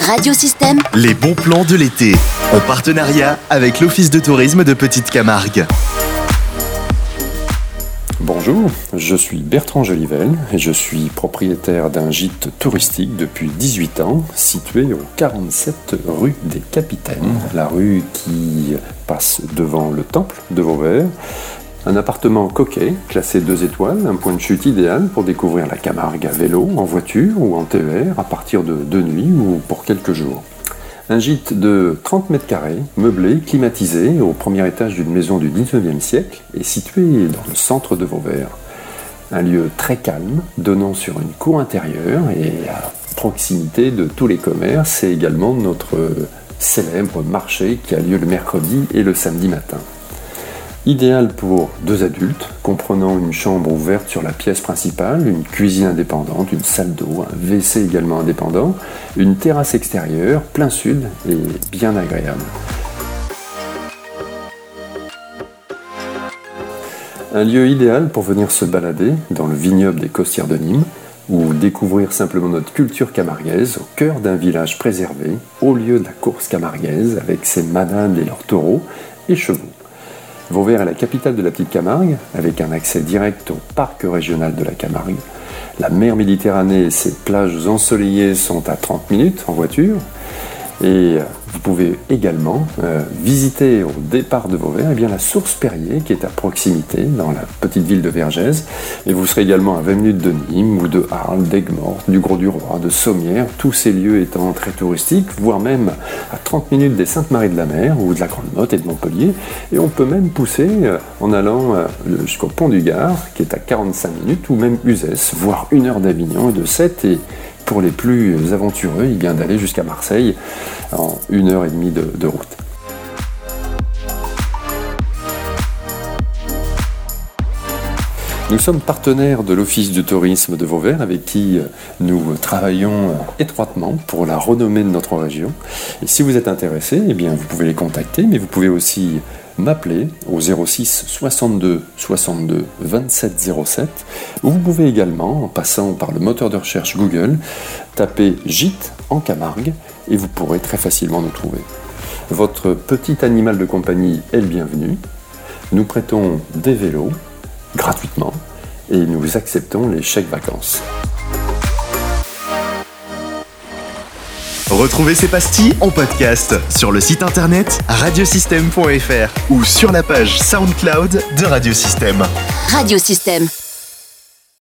Radiosystème, Les bons plans de l'été. En partenariat avec l'Office de tourisme de Petite Camargue. Bonjour, je suis Bertrand Jolivel et je suis propriétaire d'un gîte touristique depuis 18 ans situé au 47 rue des Capitaines, la rue qui passe devant le temple de Vauvert. Un appartement coquet, classé 2 étoiles, un point de chute idéal pour découvrir la Camargue à vélo, en voiture ou en TER à partir de deux nuits ou pour quelques jours. Un gîte de 30 mètres carrés, meublé, climatisé, au premier étage d'une maison du 19e siècle et situé dans le centre de Vauvert. Un lieu très calme, donnant sur une cour intérieure et à proximité de tous les commerces et également notre célèbre marché qui a lieu le mercredi et le samedi matin. Idéal pour deux adultes, comprenant une chambre ouverte sur la pièce principale, une cuisine indépendante, une salle d'eau, un WC également indépendant, une terrasse extérieure, plein sud et bien agréable. Un lieu idéal pour venir se balader dans le vignoble des Costières de Nîmes ou découvrir simplement notre culture camarguaise au cœur d'un village préservé, au lieu de la course camarguaise avec ses manades et leurs taureaux et chevaux. Vauvert est la capitale de la petite Camargue, avec un accès direct au parc régional de la Camargue. La mer Méditerranée et ses plages ensoleillées sont à 30 minutes en voiture. Et vous pouvez également euh, visiter au départ de Vauvert eh bien, la source Perrier qui est à proximité dans la petite ville de Vergès. Et vous serez également à 20 minutes de Nîmes ou de Arles, d'Aigues-Mortes, du Gros-du-Roi, de Sommières, tous ces lieux étant très touristiques, voire même à 30 minutes des Saintes-Maries de la Mer ou de la Grande Motte et de Montpellier. Et on peut même pousser euh, en allant euh, jusqu'au Pont du Gard qui est à 45 minutes ou même Uzès, voire une heure d'Avignon et de 7 et pour les plus aventureux, vient d'aller jusqu'à Marseille en une heure et demie de, route. Nous sommes partenaires de l'Office du tourisme de Vauvert avec qui nous travaillons étroitement pour la renommée de notre région. Et si vous êtes intéressé, eh bien, vous pouvez les contacter, mais vous pouvez aussi m'appeler au 06 62 62 27 07 ou vous pouvez également, en passant par le moteur de recherche Google, taper gîte en Camargue et vous pourrez très facilement nous trouver. Votre petit animal de compagnie est le bienvenu. Nous prêtons des vélos gratuitement et nous acceptons les chèques vacances. Retrouvez ces pastilles en podcast sur le site internet radiosystème.fr ou sur la page SoundCloud de Radiosystème. Radiosystème.